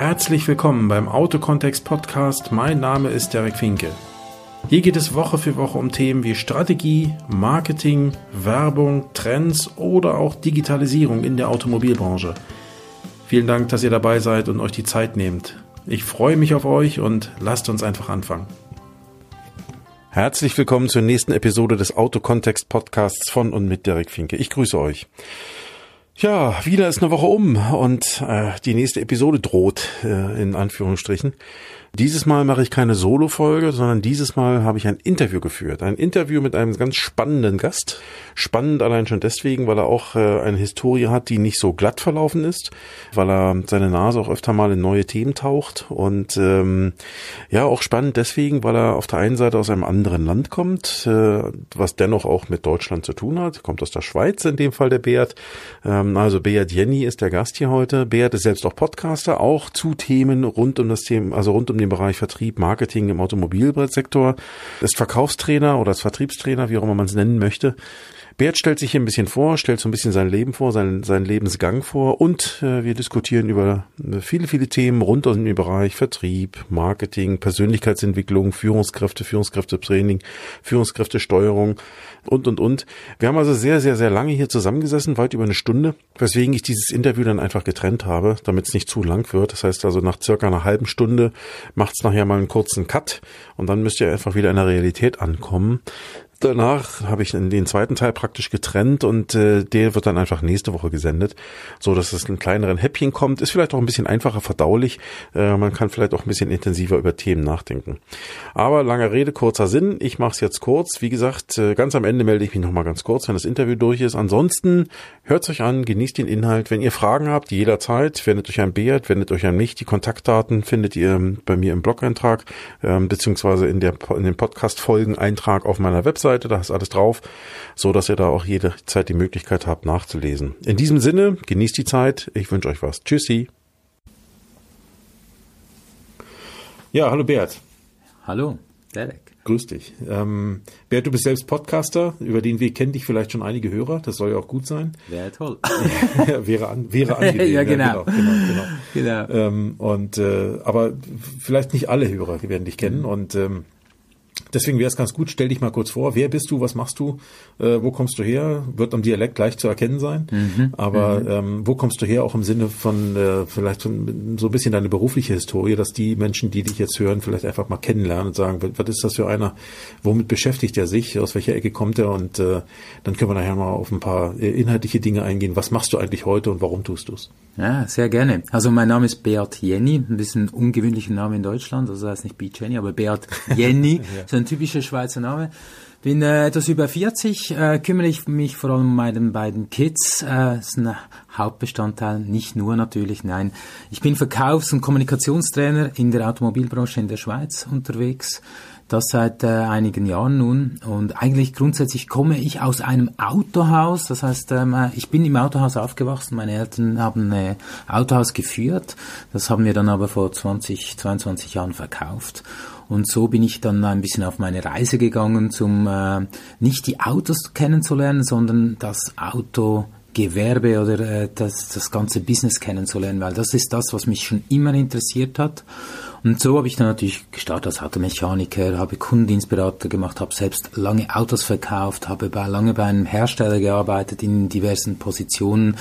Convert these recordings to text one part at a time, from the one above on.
Herzlich willkommen beim Autokontext Podcast. Mein Name ist Derek Finke. Hier geht es Woche für Woche um Themen wie Strategie, Marketing, Werbung, Trends oder auch Digitalisierung in der Automobilbranche. Vielen Dank, dass ihr dabei seid und euch die Zeit nehmt. Ich freue mich auf euch und lasst uns einfach anfangen. Herzlich willkommen zur nächsten Episode des Autokontext Podcasts von und mit Derek Finke. Ich grüße euch. Ja, wieder ist eine Woche um und äh, die nächste Episode droht, äh, in Anführungsstrichen. Dieses Mal mache ich keine Solo-Folge, sondern dieses Mal habe ich ein Interview geführt. Ein Interview mit einem ganz spannenden Gast. Spannend allein schon deswegen, weil er auch äh, eine Historie hat, die nicht so glatt verlaufen ist, weil er seine Nase auch öfter mal in neue Themen taucht und ähm, ja, auch spannend deswegen, weil er auf der einen Seite aus einem anderen Land kommt, äh, was dennoch auch mit Deutschland zu tun hat. Kommt aus der Schweiz in dem Fall der Beat. Ähm, also Beat Jenny ist der Gast hier heute. Beat ist selbst auch Podcaster, auch zu Themen rund um das Thema, also rund um den Bereich Vertrieb, Marketing im Automobilsektor, ist Verkaufstrainer oder ist Vertriebstrainer, wie auch immer man es nennen möchte. Bert stellt sich hier ein bisschen vor, stellt so ein bisschen sein Leben vor, seinen, seinen Lebensgang vor und äh, wir diskutieren über äh, viele, viele Themen rund um den Bereich Vertrieb, Marketing, Persönlichkeitsentwicklung, Führungskräfte, Führungskräftetraining, Führungskräftesteuerung und, und, und. Wir haben also sehr, sehr, sehr lange hier zusammengesessen, weit über eine Stunde, weswegen ich dieses Interview dann einfach getrennt habe, damit es nicht zu lang wird. Das heißt also nach circa einer halben Stunde macht es nachher mal einen kurzen Cut und dann müsst ihr einfach wieder in der Realität ankommen danach habe ich den zweiten Teil praktisch getrennt und äh, der wird dann einfach nächste Woche gesendet, so dass es in kleineren Häppchen kommt. Ist vielleicht auch ein bisschen einfacher verdaulich. Äh, man kann vielleicht auch ein bisschen intensiver über Themen nachdenken. Aber lange Rede, kurzer Sinn. Ich mache es jetzt kurz. Wie gesagt, äh, ganz am Ende melde ich mich nochmal ganz kurz, wenn das Interview durch ist. Ansonsten hört euch an, genießt den Inhalt. Wenn ihr Fragen habt, jederzeit, wendet euch an Beat, wendet euch an mich. Die Kontaktdaten findet ihr ähm, bei mir im Blog-Eintrag, ähm, beziehungsweise in, der, in den Podcast-Folgen-Eintrag auf meiner Website. Webseite, da ist alles drauf, so dass ihr da auch jede Zeit die Möglichkeit habt nachzulesen. In diesem Sinne, genießt die Zeit. Ich wünsche euch was. Tschüssi. Ja, hallo Bert. Hallo, Derek. Grüß dich. Ähm, Bert, du bist selbst Podcaster, über den Weg kennen dich vielleicht schon einige Hörer, das soll ja auch gut sein. Wäre toll. ja, wäre, an, wäre angenehm. ja, genau. Ja, genau, genau, genau. genau. Ähm, und, äh, aber vielleicht nicht alle Hörer werden dich kennen mhm. und ähm, Deswegen wäre es ganz gut, stell dich mal kurz vor, wer bist du, was machst du, äh, wo kommst du her, wird am Dialekt gleich zu erkennen sein, mhm, aber mhm. ähm, wo kommst du her, auch im Sinne von äh, vielleicht von, so ein bisschen deine berufliche Historie, dass die Menschen, die dich jetzt hören, vielleicht einfach mal kennenlernen und sagen, was ist das für einer, womit beschäftigt er sich, aus welcher Ecke kommt er? Und äh, dann können wir nachher mal auf ein paar äh, inhaltliche Dinge eingehen. Was machst du eigentlich heute und warum tust du es? Ja, sehr gerne. Also mein Name ist Beat Jenny, ein bisschen ungewöhnlicher Name in Deutschland, also heißt nicht Beat Jenny, aber Beat Jenny. ja ein typischer Schweizer Name. Bin äh, etwas über 40, äh, kümmere ich mich vor allem um meine beiden Kids. Äh, ist ein Hauptbestandteil, nicht nur natürlich, nein. Ich bin Verkaufs- und Kommunikationstrainer in der Automobilbranche in der Schweiz unterwegs. Das seit äh, einigen Jahren nun. Und eigentlich grundsätzlich komme ich aus einem Autohaus. Das heißt, ähm, ich bin im Autohaus aufgewachsen. Meine Eltern haben ein Autohaus geführt. Das haben wir dann aber vor 20, 22 Jahren verkauft. Und so bin ich dann ein bisschen auf meine Reise gegangen, zum äh, nicht die Autos kennenzulernen, sondern das Autogewerbe oder äh, das, das ganze Business kennenzulernen, weil das ist das, was mich schon immer interessiert hat. Und so habe ich dann natürlich gestartet als Automechaniker, habe Kundendienstberater gemacht, habe selbst lange Autos verkauft, habe bei, lange bei einem Hersteller gearbeitet in diversen Positionen.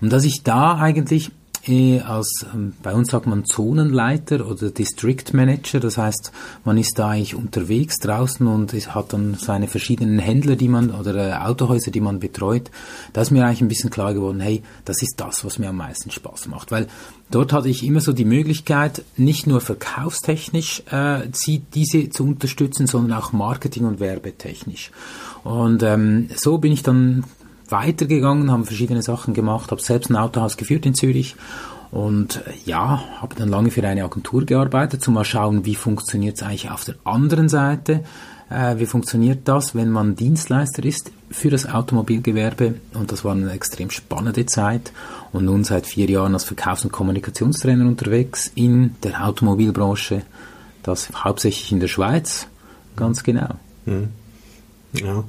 Und dass ich da eigentlich eh als, ähm, bei uns sagt man Zonenleiter oder District Manager, das heißt, man ist da eigentlich unterwegs draußen und hat dann seine verschiedenen Händler, die man, oder äh, Autohäuser, die man betreut. Da ist mir eigentlich ein bisschen klar geworden, hey, das ist das, was mir am meisten Spaß macht, weil dort hatte ich immer so die Möglichkeit, nicht nur verkaufstechnisch äh, sie, diese zu unterstützen, sondern auch marketing- und werbetechnisch. Und ähm, so bin ich dann weitergegangen, haben verschiedene Sachen gemacht, habe selbst ein Autohaus geführt in Zürich und äh, ja, habe dann lange für eine Agentur gearbeitet, zum mal schauen, wie funktioniert es eigentlich auf der anderen Seite. Äh, wie funktioniert das, wenn man Dienstleister ist für das Automobilgewerbe? Und das war eine extrem spannende Zeit. Und nun seit vier Jahren als Verkaufs- und Kommunikationstrainer unterwegs in der Automobilbranche. Das hauptsächlich in der Schweiz, ganz genau. Mhm. Ja,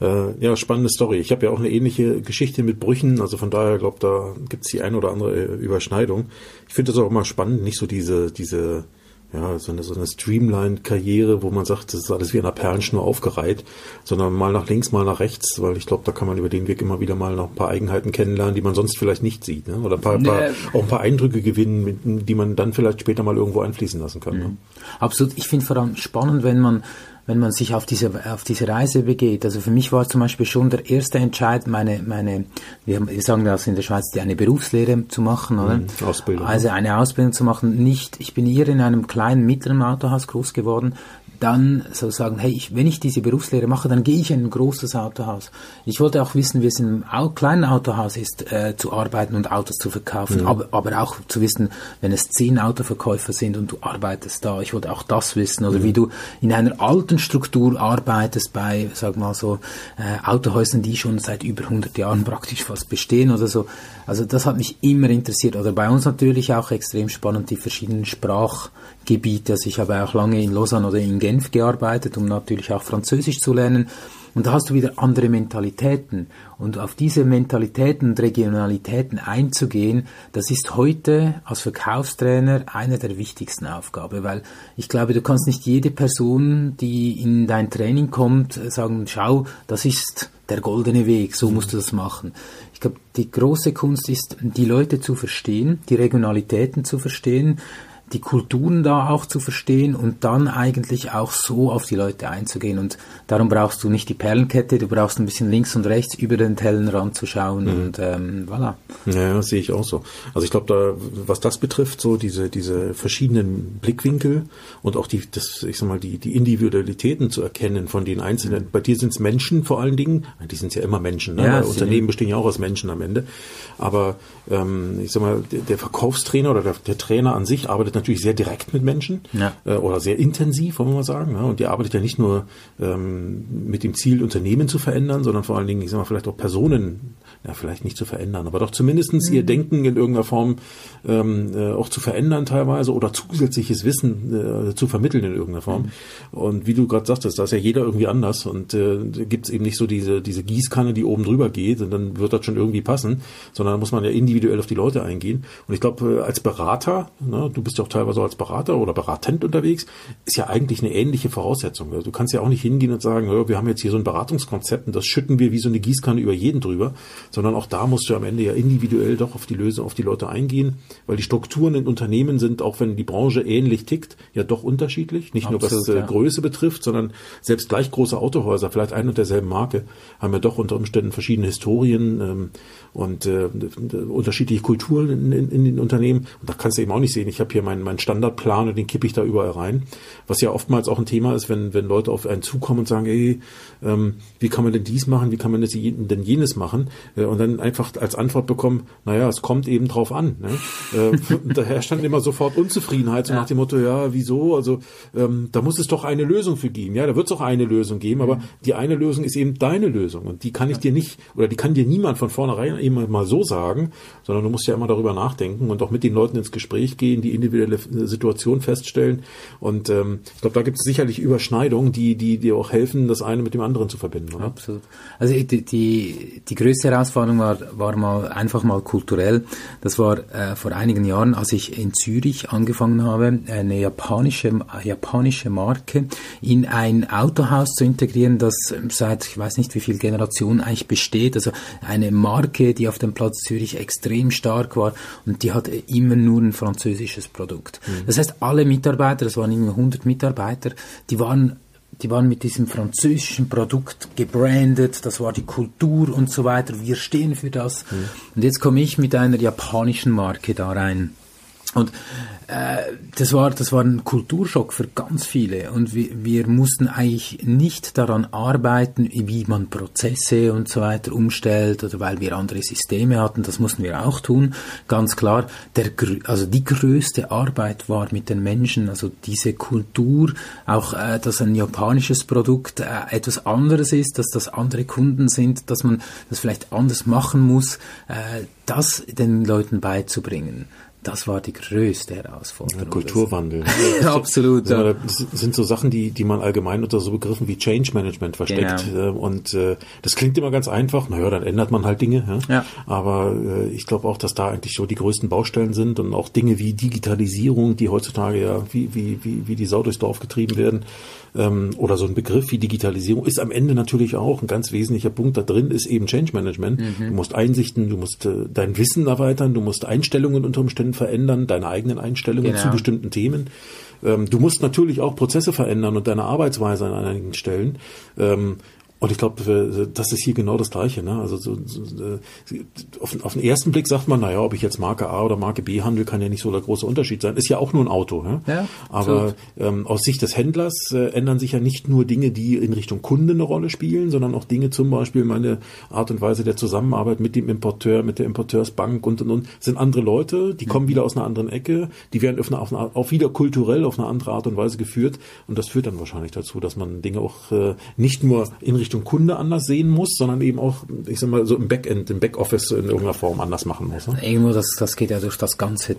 äh, ja, spannende Story. Ich habe ja auch eine ähnliche Geschichte mit Brüchen, also von daher glaube da gibt's die ein oder andere äh, Überschneidung. Ich finde das auch immer spannend, nicht so diese diese ja, so eine, so eine Streamline-Karriere, wo man sagt, das ist alles wie an einer Perlenschnur aufgereiht, sondern mal nach links, mal nach rechts, weil ich glaube, da kann man über den Weg immer wieder mal noch ein paar Eigenheiten kennenlernen, die man sonst vielleicht nicht sieht, ne? oder ein paar, nee. paar, auch ein paar Eindrücke gewinnen, die man dann vielleicht später mal irgendwo einfließen lassen kann. Ne? Mhm. Ne? Absolut. Ich finde vor allem spannend, wenn man wenn man sich auf diese, auf diese Reise begeht. Also für mich war zum Beispiel schon der erste Entscheid, meine, meine, wir, wir sagen das in der Schweiz, die eine Berufslehre zu machen, oder? Mhm, Ausbildung. Also eine Ausbildung zu machen. Nicht, ich bin hier in einem kleinen, mittleren Autohaus groß geworden dann so sagen, hey, ich, wenn ich diese Berufslehre mache, dann gehe ich in ein großes Autohaus. Ich wollte auch wissen, wie es in einem kleinen Autohaus ist, äh, zu arbeiten und Autos zu verkaufen, mhm. aber, aber auch zu wissen, wenn es zehn Autoverkäufer sind und du arbeitest da, ich wollte auch das wissen, oder mhm. wie du in einer alten Struktur arbeitest bei, sag mal so, äh, Autohäusern, die schon seit über 100 Jahren praktisch fast bestehen oder so. Also das hat mich immer interessiert. Oder bei uns natürlich auch extrem spannend, die verschiedenen Sprachgebiete. Also ich habe auch lange in Lausanne oder in Genf gearbeitet, um natürlich auch Französisch zu lernen. Und da hast du wieder andere Mentalitäten. Und auf diese Mentalitäten und Regionalitäten einzugehen, das ist heute als Verkaufstrainer eine der wichtigsten Aufgaben, weil ich glaube, du kannst nicht jede Person, die in dein Training kommt, sagen, schau, das ist der goldene Weg, so musst du das machen. Ich glaube, die große Kunst ist, die Leute zu verstehen, die Regionalitäten zu verstehen, die Kulturen da auch zu verstehen und dann eigentlich auch so auf die Leute einzugehen. Und darum brauchst du nicht die Perlenkette, du brauchst ein bisschen links und rechts über den Tellenrand zu schauen mhm. und ähm, voilà. Ja, sehe ich auch so. Also ich glaube, da, was das betrifft, so diese, diese verschiedenen Blickwinkel und auch die, das, ich sag mal, die, die Individualitäten zu erkennen von den Einzelnen. Mhm. Bei dir sind es Menschen vor allen Dingen, die sind ja immer Menschen, ne? Ja, Unternehmen bestehen ja auch aus Menschen am Ende. Aber ähm, ich sag mal, der, der Verkaufstrainer oder der, der Trainer an sich arbeitet natürlich sehr direkt mit Menschen ja. äh, oder sehr intensiv, wollen wir mal sagen. Ja? Und die arbeitet ja nicht nur ähm, mit dem Ziel, Unternehmen zu verändern, sondern vor allen Dingen, ich sag mal, vielleicht auch Personen ja, vielleicht nicht zu verändern, aber doch zumindestens mhm. ihr Denken in irgendeiner Form ähm, äh, auch zu verändern teilweise oder zusätzliches Wissen äh, zu vermitteln in irgendeiner Form. Mhm. Und wie du gerade sagtest, da ist ja jeder irgendwie anders und äh, gibt es eben nicht so diese, diese Gießkanne, die oben drüber geht und dann wird das schon irgendwie passen, sondern da muss man ja individuell auf die Leute eingehen. Und ich glaube, äh, als Berater, ne, du bist ja auch teilweise als Berater oder Beratent unterwegs, ist ja eigentlich eine ähnliche Voraussetzung. Also du kannst ja auch nicht hingehen und sagen, wir haben jetzt hier so ein Beratungskonzept und das schütten wir wie so eine Gießkanne über jeden drüber, sondern auch da musst du am Ende ja individuell doch auf die Lösung, auf die Leute eingehen, weil die Strukturen in Unternehmen sind, auch wenn die Branche ähnlich tickt, ja doch unterschiedlich. Nicht Absolut, nur was äh, ja. Größe betrifft, sondern selbst gleich große Autohäuser, vielleicht ein und derselben Marke, haben ja doch unter Umständen verschiedene Historien ähm, und äh, unterschiedliche Kulturen in, in, in, den Unternehmen. Und da kannst du eben auch nicht sehen, ich habe hier meinen, meinen Standardplan und den kippe ich da überall rein. Was ja oftmals auch ein Thema ist, wenn, wenn Leute auf einen zukommen und sagen, ey, ähm, wie kann man denn dies machen, wie kann man denn jenes machen? Äh, und dann einfach als Antwort bekommen, naja, es kommt eben drauf an. Ne? Äh, da herrscht dann immer sofort Unzufriedenheit, so ja. nach dem Motto, ja, wieso? Also ähm, da muss es doch eine Lösung für geben. Ja, da wird es auch eine Lösung geben, aber mhm. die eine Lösung ist eben deine Lösung und die kann ich dir nicht oder die kann dir niemand von vornherein immer mal so sagen, sondern du musst ja immer darüber nachdenken und auch mit den Leuten ins Gespräch gehen, die individuelle Situation feststellen. Und ähm, ich glaube, da gibt es sicherlich Überschneidungen, die, die dir auch helfen, das eine mit dem anderen zu verbinden. Oder? Absolut. Also die, die, die größte Herausforderung war, war mal einfach mal kulturell. Das war äh, vor einigen Jahren, als ich in Zürich angefangen habe, eine japanische, japanische Marke in ein Autohaus zu integrieren, das seit ich weiß nicht wie viel Generationen eigentlich besteht. Also eine Marke, die auf dem Platz Zürich extrem stark war und die hatte immer nur ein französisches Produkt. Mhm. Das heißt, alle Mitarbeiter, das waren immer 100 Mitarbeiter, die waren die waren mit diesem französischen Produkt gebrandet, das war die Kultur und so weiter, wir stehen für das. Mhm. Und jetzt komme ich mit einer japanischen Marke da rein. Und äh, das war das war ein Kulturschock für ganz viele und wir, wir mussten eigentlich nicht daran arbeiten, wie man Prozesse und so weiter umstellt oder weil wir andere Systeme hatten, das mussten wir auch tun, ganz klar. Der, also die größte Arbeit war mit den Menschen, also diese Kultur, auch äh, dass ein japanisches Produkt äh, etwas anderes ist, dass das andere Kunden sind, dass man das vielleicht anders machen muss, äh, das den Leuten beizubringen. Das war die größte Herausforderung. Ja, Kulturwandel. Absolut. Ja. Das sind so Sachen, die, die man allgemein unter so Begriffen wie Change Management versteckt. Genau. Und äh, das klingt immer ganz einfach. Naja, dann ändert man halt Dinge. Ja? ja. Aber äh, ich glaube auch, dass da eigentlich so die größten Baustellen sind und auch Dinge wie Digitalisierung, die heutzutage ja wie, wie, wie, wie die Sau durchs Dorf getrieben werden. Ähm, oder so ein Begriff wie Digitalisierung ist am Ende natürlich auch ein ganz wesentlicher Punkt da drin, ist eben Change Management. Mhm. Du musst Einsichten, du musst äh, dein Wissen erweitern, du musst Einstellungen unter Umständen verändern, deine eigenen Einstellungen genau. zu bestimmten Themen. Ähm, du musst natürlich auch Prozesse verändern und deine Arbeitsweise an einigen Stellen. Ähm, und ich glaube, das ist hier genau das Gleiche. Ne? Also so, so, auf, auf den ersten Blick sagt man, naja, ob ich jetzt Marke A oder Marke B handle, kann ja nicht so der große Unterschied sein. Ist ja auch nur ein Auto. Ja? ja Aber ähm, aus Sicht des Händlers äh, ändern sich ja nicht nur Dinge, die in Richtung Kunde eine Rolle spielen, sondern auch Dinge, zum Beispiel meine Art und Weise der Zusammenarbeit mit dem Importeur, mit der Importeursbank und und und, sind andere Leute, die kommen wieder aus einer anderen Ecke, die werden auf eine, auf eine, auch wieder kulturell auf eine andere Art und Weise geführt. Und das führt dann wahrscheinlich dazu, dass man Dinge auch äh, nicht nur in Richtung Richtung Kunde anders sehen muss, sondern eben auch, ich sag mal, so im Backend, im Backoffice in irgendeiner Form anders machen muss. Ne? Irgendwo, das, das geht ja durch das ganze,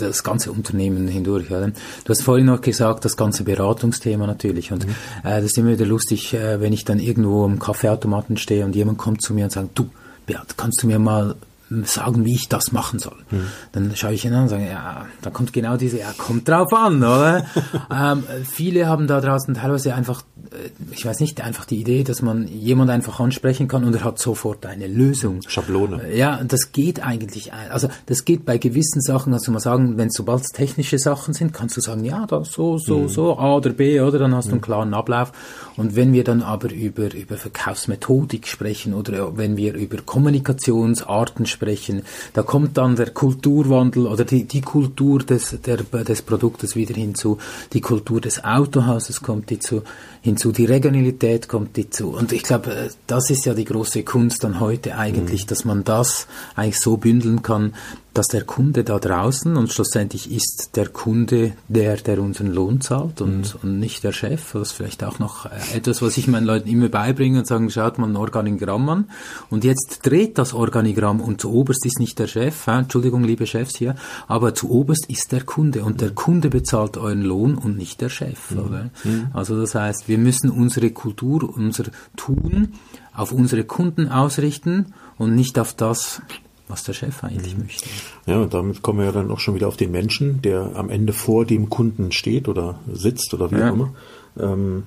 das ganze Unternehmen hindurch. Ja. Du hast vorhin noch gesagt, das ganze Beratungsthema natürlich. Und mhm. äh, das ist immer wieder lustig, äh, wenn ich dann irgendwo am Kaffeeautomaten stehe und jemand kommt zu mir und sagt, du, Beat, kannst du mir mal sagen, wie ich das machen soll. Mhm. Dann schaue ich ihn an und sage, ja, da kommt genau diese, ja, kommt drauf an, oder? ähm, viele haben da draußen teilweise einfach, äh, ich weiß nicht, einfach die Idee, dass man jemand einfach ansprechen kann und er hat sofort eine Lösung. Schablone. Äh, ja, das geht eigentlich, also das geht bei gewissen Sachen, also man sagen, wenn sobald es technische Sachen sind, kannst du sagen, ja, das so, so, mhm. so, A oder B, oder? Dann hast du einen mhm. klaren Ablauf. Und wenn wir dann aber über, über Verkaufsmethodik sprechen oder wenn wir über Kommunikationsarten sprechen, da kommt dann der Kulturwandel oder die, die Kultur des, der, des Produktes wieder hinzu, die Kultur des Autohauses kommt hinzu, hinzu, die Regionalität kommt hinzu. Und ich glaube, das ist ja die große Kunst dann heute eigentlich, mhm. dass man das eigentlich so bündeln kann, dass der Kunde da draußen und schlussendlich ist der Kunde der, der unseren Lohn zahlt und, mhm. und nicht der Chef. Das ist vielleicht auch noch äh, etwas, was ich meinen Leuten immer beibringe und sagen, schaut mal ein Organigramm an und jetzt dreht das Organigramm und zu oberst ist nicht der Chef, äh, Entschuldigung, liebe Chefs hier, aber zu oberst ist der Kunde und der Kunde bezahlt euren Lohn und nicht der Chef. Mhm. Oder? Mhm. Also das heißt, wir müssen unsere Kultur, unser Tun auf unsere Kunden ausrichten und nicht auf das, was der Chef eigentlich möchte. Ja, und damit kommen wir ja dann auch schon wieder auf den Menschen, der am Ende vor dem Kunden steht oder sitzt oder wie ja. auch immer. Ähm,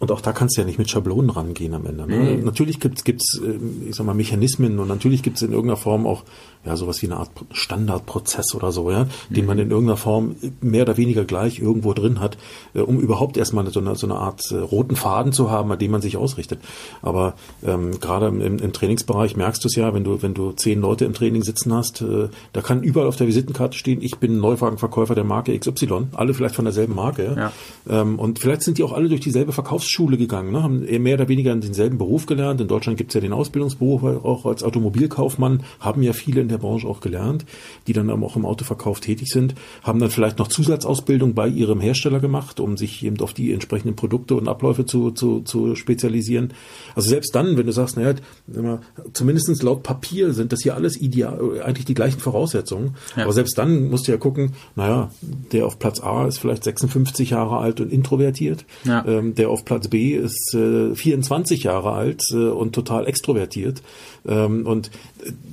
und auch da kannst du ja nicht mit Schablonen rangehen am Ende. Ne? Nee. Natürlich gibt es, äh, ich sag mal, Mechanismen und natürlich gibt es in irgendeiner Form auch ja sowas wie eine Art Standardprozess oder so, ja, mhm. den man in irgendeiner Form mehr oder weniger gleich irgendwo drin hat, äh, um überhaupt erstmal so eine, so eine Art äh, roten Faden zu haben, an dem man sich ausrichtet. Aber ähm, gerade im, im Trainingsbereich merkst du es ja, wenn du wenn du zehn Leute im Training sitzen hast, äh, da kann überall auf der Visitenkarte stehen, ich bin Neuwagenverkäufer der Marke XY, alle vielleicht von derselben Marke, ja. Ähm, und vielleicht sind die auch alle durch dieselbe Verkaufs Berufsschule gegangen, ne? haben mehr oder weniger denselben Beruf gelernt. In Deutschland gibt es ja den Ausbildungsberuf auch als Automobilkaufmann, haben ja viele in der Branche auch gelernt, die dann auch im Autoverkauf tätig sind, haben dann vielleicht noch Zusatzausbildung bei ihrem Hersteller gemacht, um sich eben auf die entsprechenden Produkte und Abläufe zu, zu, zu spezialisieren. Also selbst dann, wenn du sagst, naja, zumindest laut Papier sind das hier alles ideal, eigentlich die gleichen Voraussetzungen. Ja. Aber selbst dann musst du ja gucken, naja, der auf Platz A ist vielleicht 56 Jahre alt und introvertiert, ja. ähm, der auf Platz B ist äh, 24 Jahre alt äh, und total extrovertiert. Ähm, und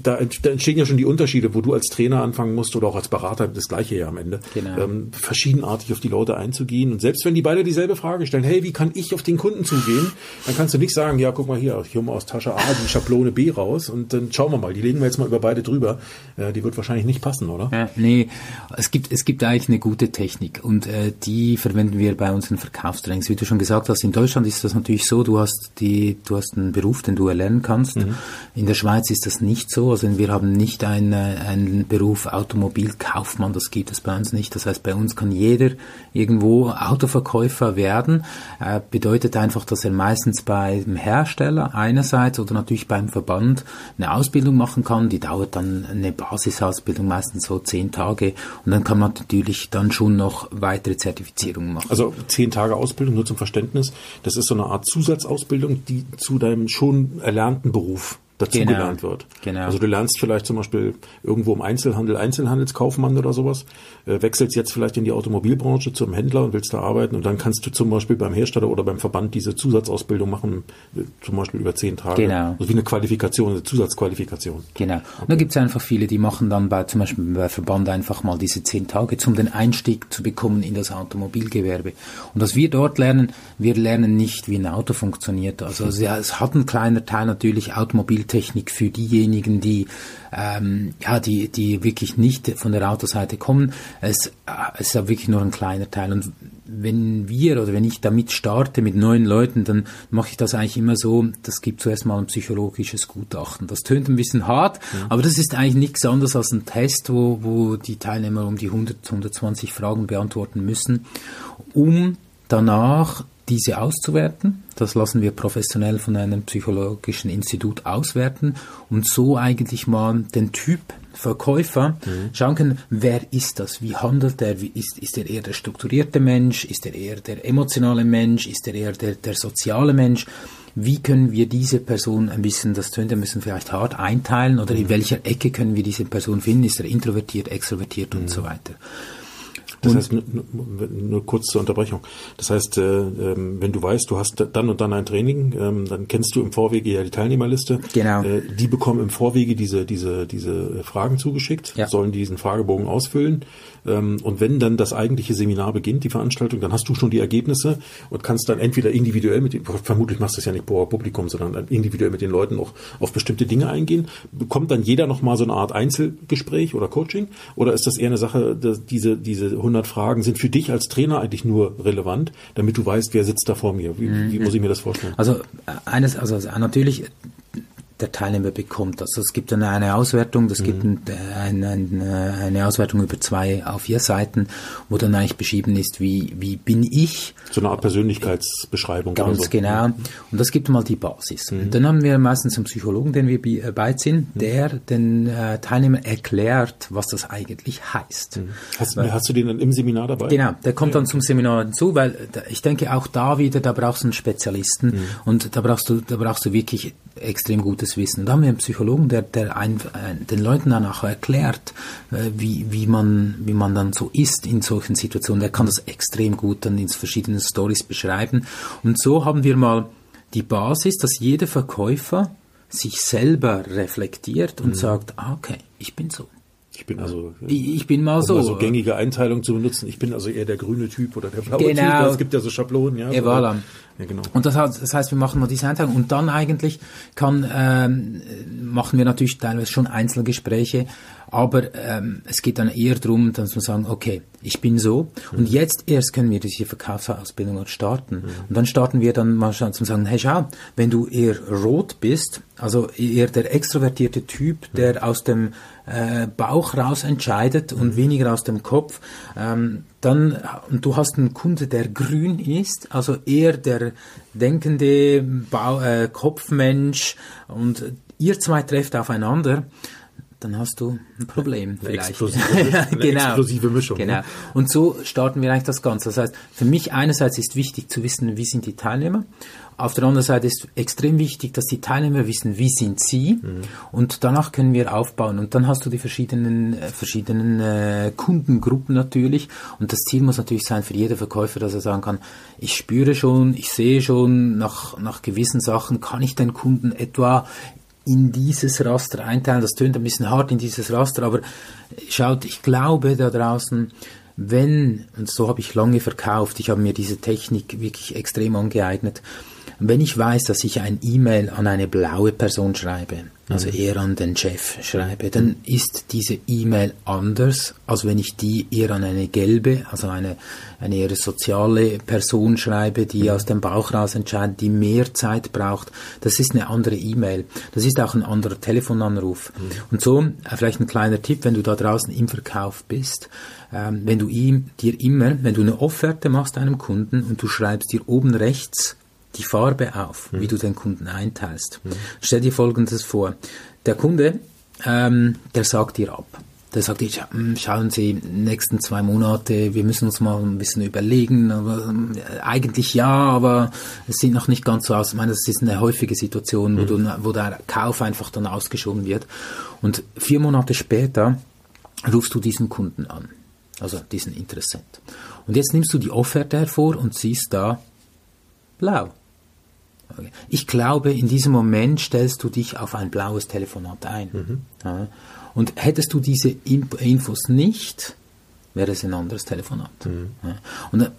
da, entstehen ja schon die Unterschiede, wo du als Trainer anfangen musst oder auch als Berater das gleiche ja am Ende. Genau. Ähm, verschiedenartig auf die Leute einzugehen. Und selbst wenn die beide dieselbe Frage stellen, hey, wie kann ich auf den Kunden zugehen? Dann kannst du nicht sagen, ja, guck mal hier, ich hole mal aus Tasche A die Schablone B raus und dann schauen wir mal, die legen wir jetzt mal über beide drüber. Äh, die wird wahrscheinlich nicht passen, oder? Ja, nee, es gibt, es gibt eigentlich eine gute Technik und äh, die verwenden wir bei unseren Verkaufstrainings. Wie du schon gesagt hast, in Deutschland ist das natürlich so, du hast die, du hast einen Beruf, den du erlernen kannst. Mhm. In der Schweiz ist das nicht so. Also wir haben nicht einen, einen Beruf Automobilkaufmann, das gibt es bei uns nicht. Das heißt, bei uns kann jeder irgendwo Autoverkäufer werden. Äh, bedeutet einfach, dass er meistens beim Hersteller einerseits oder natürlich beim Verband eine Ausbildung machen kann. Die dauert dann eine Basisausbildung, meistens so zehn Tage. Und dann kann man natürlich dann schon noch weitere Zertifizierungen machen. Also zehn Tage Ausbildung, nur zum Verständnis. Das ist so eine Art Zusatzausbildung, die zu deinem schon erlernten Beruf dazugelernt genau. wird. Genau. Also du lernst vielleicht zum Beispiel irgendwo im Einzelhandel Einzelhandelskaufmann oder sowas, äh, wechselst jetzt vielleicht in die Automobilbranche zum Händler und willst da arbeiten und dann kannst du zum Beispiel beim Hersteller oder beim Verband diese Zusatzausbildung machen, äh, zum Beispiel über zehn Tage. Genau. Also wie eine Qualifikation, eine Zusatzqualifikation. Genau. Okay. Und da gibt es einfach viele, die machen dann bei zum Beispiel bei Verband einfach mal diese zehn Tage, um den Einstieg zu bekommen in das Automobilgewerbe. Und was wir dort lernen, wir lernen nicht, wie ein Auto funktioniert. Also es hat einen kleinen Teil natürlich Automobiltechnik für diejenigen, die ähm, ja, die, die wirklich nicht von der Autoseite kommen. Es, äh, es ist wirklich nur ein kleiner Teil. Und wenn wir oder wenn ich damit starte mit neuen Leuten, dann mache ich das eigentlich immer so, das gibt zuerst mal ein psychologisches Gutachten. Das tönt ein bisschen hart, mhm. aber das ist eigentlich nichts anderes als ein Test, wo, wo die Teilnehmer um die 100, 120 Fragen beantworten müssen, um danach diese auszuwerten. Das lassen wir professionell von einem psychologischen Institut auswerten und so eigentlich mal den Typ Verkäufer mhm. schauen können, wer ist das? Wie handelt er? Wie ist, ist er eher der strukturierte Mensch? Ist er eher der emotionale Mensch? Ist er eher der, der soziale Mensch? Wie können wir diese Person ein bisschen, das tönt ein bisschen vielleicht hart, einteilen oder mhm. in welcher Ecke können wir diese Person finden? Ist er introvertiert, extrovertiert mhm. und so weiter? Das und heißt, nur, nur, kurz zur Unterbrechung. Das heißt, äh, ähm, wenn du weißt, du hast dann und dann ein Training, ähm, dann kennst du im Vorwege ja die Teilnehmerliste. Genau. Äh, die bekommen im Vorwege diese, diese, diese Fragen zugeschickt, ja. sollen diesen Fragebogen ausfüllen. Ähm, und wenn dann das eigentliche Seminar beginnt, die Veranstaltung, dann hast du schon die Ergebnisse und kannst dann entweder individuell mit, vermutlich machst du es ja nicht pro Publikum, sondern individuell mit den Leuten auch auf bestimmte Dinge eingehen. Bekommt dann jeder nochmal so eine Art Einzelgespräch oder Coaching? Oder ist das eher eine Sache, diese, diese 100 Fragen sind für dich als Trainer eigentlich nur relevant, damit du weißt, wer sitzt da vor mir? Wie, wie mhm. muss ich mir das vorstellen? Also eines, also natürlich der Teilnehmer bekommt. Also es gibt dann eine Auswertung, das mhm. gibt ein, ein, ein, eine Auswertung über zwei auf vier Seiten, wo dann eigentlich beschrieben ist, wie, wie bin ich. So eine Art Persönlichkeitsbeschreibung. Ganz so. genau. Und das gibt mal die Basis. Mhm. Und dann haben wir meistens einen Psychologen, den wir äh, beiziehen, mhm. der den äh, Teilnehmer erklärt, was das eigentlich heißt. Mhm. Hast, weil, hast, du den dann im Seminar dabei? Genau, der kommt ja. dann zum Seminar hinzu, weil ich denke auch da wieder, da brauchst du einen Spezialisten mhm. und da brauchst du, da brauchst du wirklich extrem gutes Wissen. Da haben wir einen Psychologen, der, der ein, äh, den Leuten dann auch erklärt, äh, wie, wie, man, wie man dann so ist in solchen Situationen. Der kann das extrem gut dann in verschiedenen Stories beschreiben. Und so haben wir mal die Basis, dass jeder Verkäufer sich selber reflektiert und mhm. sagt, ah, okay, ich bin so. Ich bin also ich, ich bin mal so. so gängige Einteilung zu benutzen. Ich bin also eher der grüne Typ oder der blaue genau. Typ. Es gibt ja so Schablonen, ja. ja, so. Ja genau. Und das, heißt, das heißt, wir machen mal diese Einteilung und dann eigentlich kann ähm, machen wir natürlich teilweise schon Einzelgespräche, aber ähm, es geht dann eher darum, dass wir sagen, okay, ich bin so mhm. und jetzt erst können wir diese Verkaufsausbildung starten. Mhm. Und dann starten wir dann mal schon zu sagen, hey schau, wenn du eher rot bist, also eher der extrovertierte Typ, mhm. der aus dem äh, Bauch raus entscheidet und mhm. weniger aus dem Kopf, ähm, dann und du hast einen Kunde, der grün ist, also eher der denkende Bau, äh, Kopfmensch und ihr zwei trefft aufeinander, dann hast du ein Problem eine vielleicht. Explosive, eine genau. explosive Mischung. Genau. Und so starten wir eigentlich das Ganze. Das heißt, für mich einerseits ist wichtig zu wissen, wie sind die Teilnehmer. Auf der anderen Seite ist extrem wichtig, dass die Teilnehmer wissen, wie sind sie. Mhm. Und danach können wir aufbauen. Und dann hast du die verschiedenen, äh, verschiedenen äh, Kundengruppen natürlich. Und das Ziel muss natürlich sein für jeder Verkäufer, dass er sagen kann, ich spüre schon, ich sehe schon nach, nach gewissen Sachen, kann ich den Kunden etwa in dieses Raster einteilen. Das tönt ein bisschen hart in dieses Raster, aber schaut, ich glaube da draußen, wenn, und so habe ich lange verkauft, ich habe mir diese Technik wirklich extrem angeeignet, wenn ich weiß, dass ich ein E-Mail an eine blaue Person schreibe, also mhm. eher an den Chef schreibe, dann ist diese E-Mail anders, als wenn ich die eher an eine gelbe, also eine, eine eher soziale Person schreibe, die mhm. aus dem Bauch raus entscheidet, die mehr Zeit braucht. Das ist eine andere E-Mail. Das ist auch ein anderer Telefonanruf. Mhm. Und so, äh, vielleicht ein kleiner Tipp, wenn du da draußen im Verkauf bist, ähm, wenn du ihm, dir immer, wenn du eine Offerte machst einem Kunden und du schreibst dir oben rechts die Farbe auf, mhm. wie du den Kunden einteilst. Mhm. Stell dir Folgendes vor. Der Kunde, ähm, der sagt dir ab. der sagt, ich, hm, schauen Sie, nächsten zwei Monate, wir müssen uns mal ein bisschen überlegen, aber äh, eigentlich ja, aber es sieht noch nicht ganz so aus. Ich meine, das ist eine häufige Situation, wo, mhm. du, wo der Kauf einfach dann ausgeschoben wird. Und vier Monate später rufst du diesen Kunden an, also diesen Interessent. Und jetzt nimmst du die Offerte hervor und siehst da blau. Ich glaube, in diesem Moment stellst du dich auf ein blaues Telefonat ein. Mhm. Ja. Und hättest du diese Infos nicht, wäre es ein anderes Telefonat. Mhm. Ja. Und äh,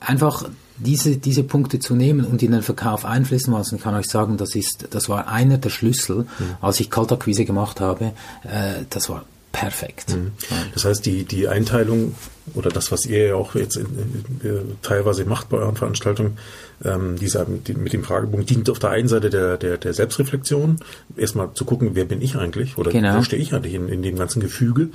einfach diese, diese Punkte zu nehmen und in den Verkauf einfließen lassen, kann ich sagen, das ist, das war einer der Schlüssel, mhm. als ich Kaltakquise gemacht habe, äh, das war perfekt. Mhm. Das heißt, die, die Einteilung oder das, was ihr ja auch jetzt in, in, in, teilweise macht bei euren Veranstaltungen, ähm, dieser, mit, mit dem Fragebogen dient auf der einen Seite der, der, der Selbstreflexion, erstmal zu gucken, wer bin ich eigentlich oder genau. wo stehe ich eigentlich in, in dem ganzen Gefüge,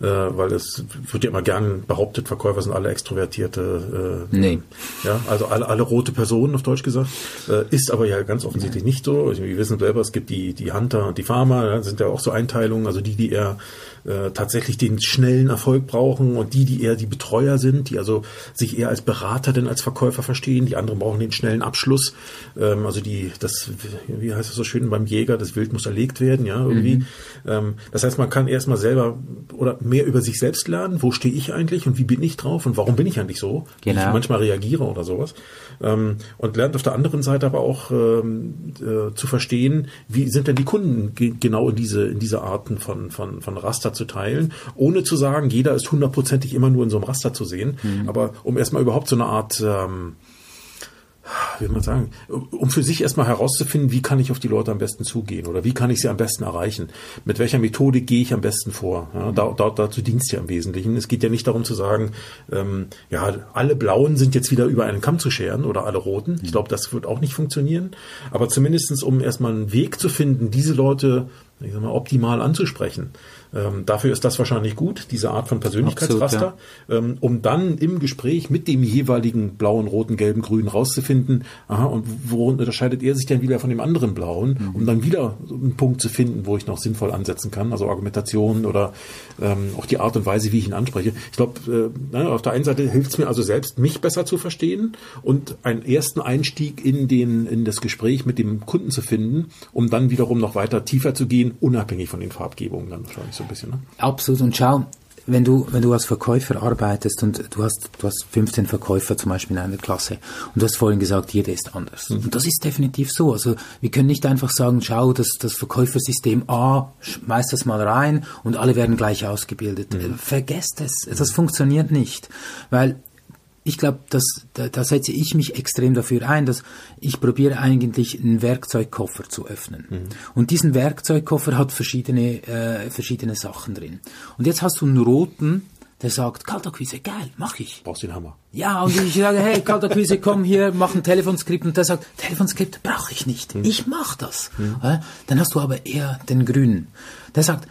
äh, weil es wird ja immer gern behauptet, Verkäufer sind alle extrovertierte, äh, nee. ja, also alle, alle rote Personen auf Deutsch gesagt, äh, ist aber ja ganz offensichtlich ja. nicht so. Wir wissen selber, es gibt die, die Hunter und die Farmer, ja, sind ja auch so Einteilungen, also die, die eher äh, tatsächlich den schnellen Erfolg brauchen und die, die eher die Betreuer sind, die also sich eher als Berater denn als Verkäufer verstehen. Die anderen brauchen den schnellen Abschluss. Ähm, also die, das, wie heißt das so schön beim Jäger, das Wild muss erlegt werden, ja, irgendwie. Mhm. Ähm, das heißt, man kann erstmal selber oder mehr über sich selbst lernen. Wo stehe ich eigentlich und wie bin ich drauf und warum bin ich eigentlich so? Genau. Wie ich manchmal reagiere oder sowas. Ähm, und lernt auf der anderen Seite aber auch ähm, äh, zu verstehen, wie sind denn die Kunden genau in diese, in diese Arten von, von, von Raster zu teilen, ohne zu sagen, jeder ist hundertprozentig immer nur in so einem Raster zu sehen. Mhm. Aber um erstmal überhaupt so eine Art ähm, wie man sagen, um für sich erstmal herauszufinden, wie kann ich auf die Leute am besten zugehen oder wie kann ich sie am besten erreichen? Mit welcher Methode gehe ich am besten vor? Ja, da, da, dazu dient es ja im Wesentlichen. Es geht ja nicht darum zu sagen, ähm, ja, alle Blauen sind jetzt wieder über einen Kamm zu scheren oder alle Roten. Ich glaube, das wird auch nicht funktionieren. Aber zumindestens, um erstmal einen Weg zu finden, diese Leute ich sag mal, optimal anzusprechen. Ähm, dafür ist das wahrscheinlich gut, diese Art von Persönlichkeitsraster, ja. ähm, um dann im Gespräch mit dem jeweiligen blauen, roten, gelben, grünen rauszufinden, aha, und worin unterscheidet er sich denn wieder von dem anderen blauen, mhm. um dann wieder einen Punkt zu finden, wo ich noch sinnvoll ansetzen kann, also Argumentation oder ähm, auch die Art und Weise, wie ich ihn anspreche. Ich glaube, äh, auf der einen Seite hilft es mir also selbst, mich besser zu verstehen und einen ersten Einstieg in den in das Gespräch mit dem Kunden zu finden, um dann wiederum noch weiter tiefer zu gehen, unabhängig von den Farbgebungen dann wahrscheinlich so ein bisschen. Ne? Absolut. Und schau, wenn du, wenn du als Verkäufer arbeitest und du hast, du hast 15 Verkäufer zum Beispiel in einer Klasse und du hast vorhin gesagt, jeder ist anders. Mhm. Und das ist definitiv so. Also wir können nicht einfach sagen, schau, das, das Verkäufersystem A, schmeiß das mal rein und alle werden gleich ausgebildet. Mhm. Vergesst es. Das funktioniert nicht. Weil ich glaube, das, da, da setze ich mich extrem dafür ein, dass ich probiere eigentlich einen Werkzeugkoffer zu öffnen. Mhm. Und diesen Werkzeugkoffer hat verschiedene, äh, verschiedene Sachen drin. Und jetzt hast du einen roten, der sagt, Kaltakquise, geil, mach ich. Brauchst den Hammer. Ja, und ich sage, hey, Kaltakquise, komm hier, mach ein Telefonskript. Und der sagt, Telefonskript brauche ich nicht. Mhm. Ich mach das. Mhm. Dann hast du aber eher den grünen. Der sagt,